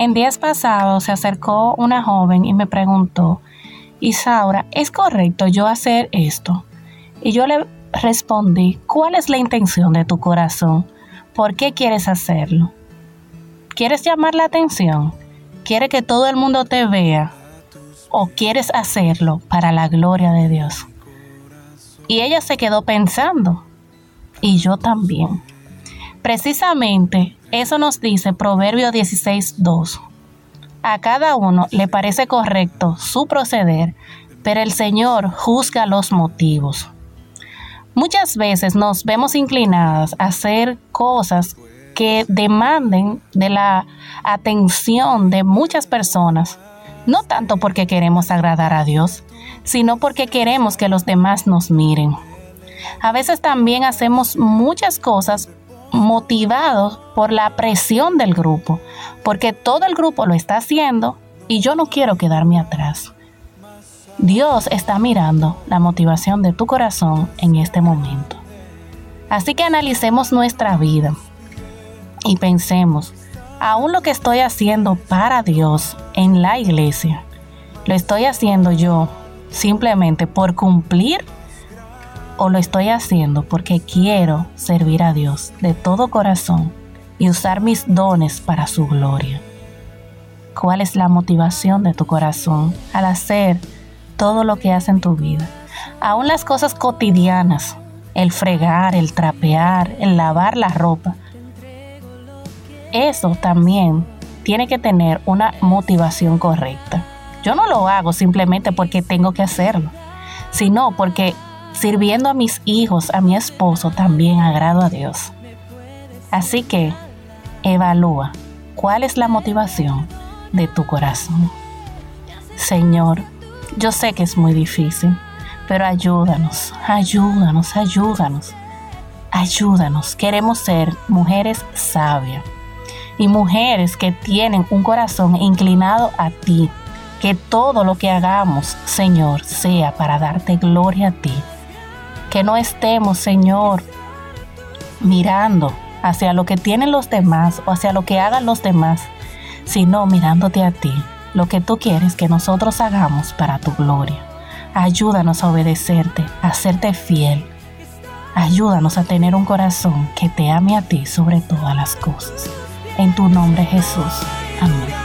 En días pasados se acercó una joven y me preguntó, Isaura, ¿es correcto yo hacer esto? Y yo le respondí, ¿cuál es la intención de tu corazón? ¿Por qué quieres hacerlo? ¿Quieres llamar la atención? ¿Quieres que todo el mundo te vea? ¿O quieres hacerlo para la gloria de Dios? Y ella se quedó pensando, y yo también. Precisamente eso nos dice Proverbio 16.2. A cada uno le parece correcto su proceder, pero el Señor juzga los motivos. Muchas veces nos vemos inclinadas a hacer cosas que demanden de la atención de muchas personas, no tanto porque queremos agradar a Dios, sino porque queremos que los demás nos miren. A veces también hacemos muchas cosas motivados por la presión del grupo, porque todo el grupo lo está haciendo y yo no quiero quedarme atrás. Dios está mirando la motivación de tu corazón en este momento. Así que analicemos nuestra vida y pensemos, aún lo que estoy haciendo para Dios en la iglesia, ¿lo estoy haciendo yo simplemente por cumplir o lo estoy haciendo porque quiero servir a Dios de todo corazón y usar mis dones para su gloria? ¿Cuál es la motivación de tu corazón al hacer todo lo que hace en tu vida. Aún las cosas cotidianas, el fregar, el trapear, el lavar la ropa. Eso también tiene que tener una motivación correcta. Yo no lo hago simplemente porque tengo que hacerlo, sino porque sirviendo a mis hijos, a mi esposo, también agrado a Dios. Así que evalúa cuál es la motivación de tu corazón. Señor, yo sé que es muy difícil, pero ayúdanos, ayúdanos, ayúdanos, ayúdanos. Queremos ser mujeres sabias y mujeres que tienen un corazón inclinado a ti. Que todo lo que hagamos, Señor, sea para darte gloria a ti. Que no estemos, Señor, mirando hacia lo que tienen los demás o hacia lo que hagan los demás, sino mirándote a ti lo que tú quieres que nosotros hagamos para tu gloria. Ayúdanos a obedecerte, a serte fiel. Ayúdanos a tener un corazón que te ame a ti sobre todas las cosas. En tu nombre Jesús. Amén.